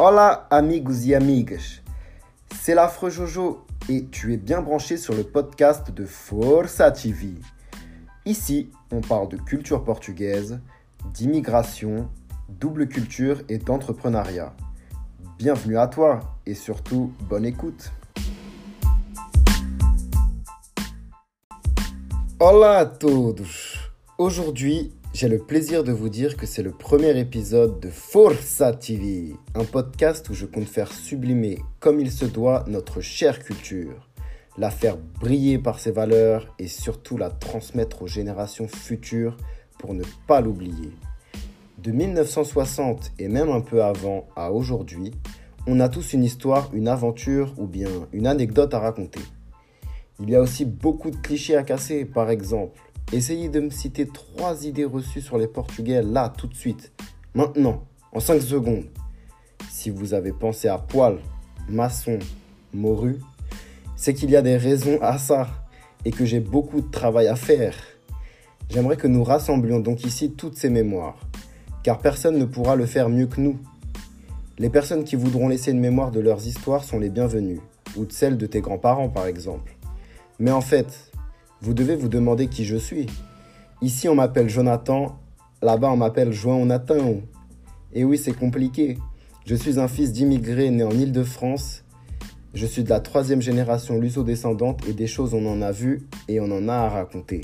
Hola amigos y amigas, c'est l'affreux Jojo et tu es bien branché sur le podcast de Força TV. Ici, on parle de culture portugaise, d'immigration, double culture et d'entrepreneuriat. Bienvenue à toi et surtout bonne écoute. Hola a todos! Aujourd'hui, j'ai le plaisir de vous dire que c'est le premier épisode de Forza TV, un podcast où je compte faire sublimer comme il se doit notre chère culture, la faire briller par ses valeurs et surtout la transmettre aux générations futures pour ne pas l'oublier. De 1960 et même un peu avant à aujourd'hui, on a tous une histoire, une aventure ou bien une anecdote à raconter. Il y a aussi beaucoup de clichés à casser, par exemple Essayez de me citer trois idées reçues sur les Portugais là, tout de suite. Maintenant, en 5 secondes. Si vous avez pensé à poil, maçon, morue, c'est qu'il y a des raisons à ça et que j'ai beaucoup de travail à faire. J'aimerais que nous rassemblions donc ici toutes ces mémoires, car personne ne pourra le faire mieux que nous. Les personnes qui voudront laisser une mémoire de leurs histoires sont les bienvenues, ou de celles de tes grands-parents par exemple. Mais en fait, vous devez vous demander qui je suis. Ici, on m'appelle Jonathan, là-bas, on m'appelle João Et oui, c'est compliqué. Je suis un fils d'immigrés né en Île-de-France. Je suis de la troisième génération luso-descendante et des choses on en a vu et on en a à raconter.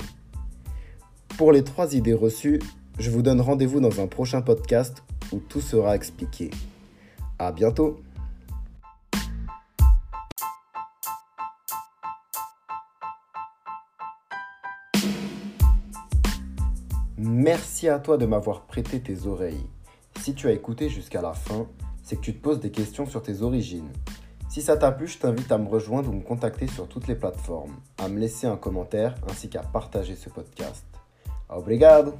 Pour les trois idées reçues, je vous donne rendez-vous dans un prochain podcast où tout sera expliqué. À bientôt! Merci à toi de m'avoir prêté tes oreilles. Si tu as écouté jusqu'à la fin, c'est que tu te poses des questions sur tes origines. Si ça t'a plu, je t'invite à me rejoindre ou me contacter sur toutes les plateformes, à me laisser un commentaire ainsi qu'à partager ce podcast. Obrigado!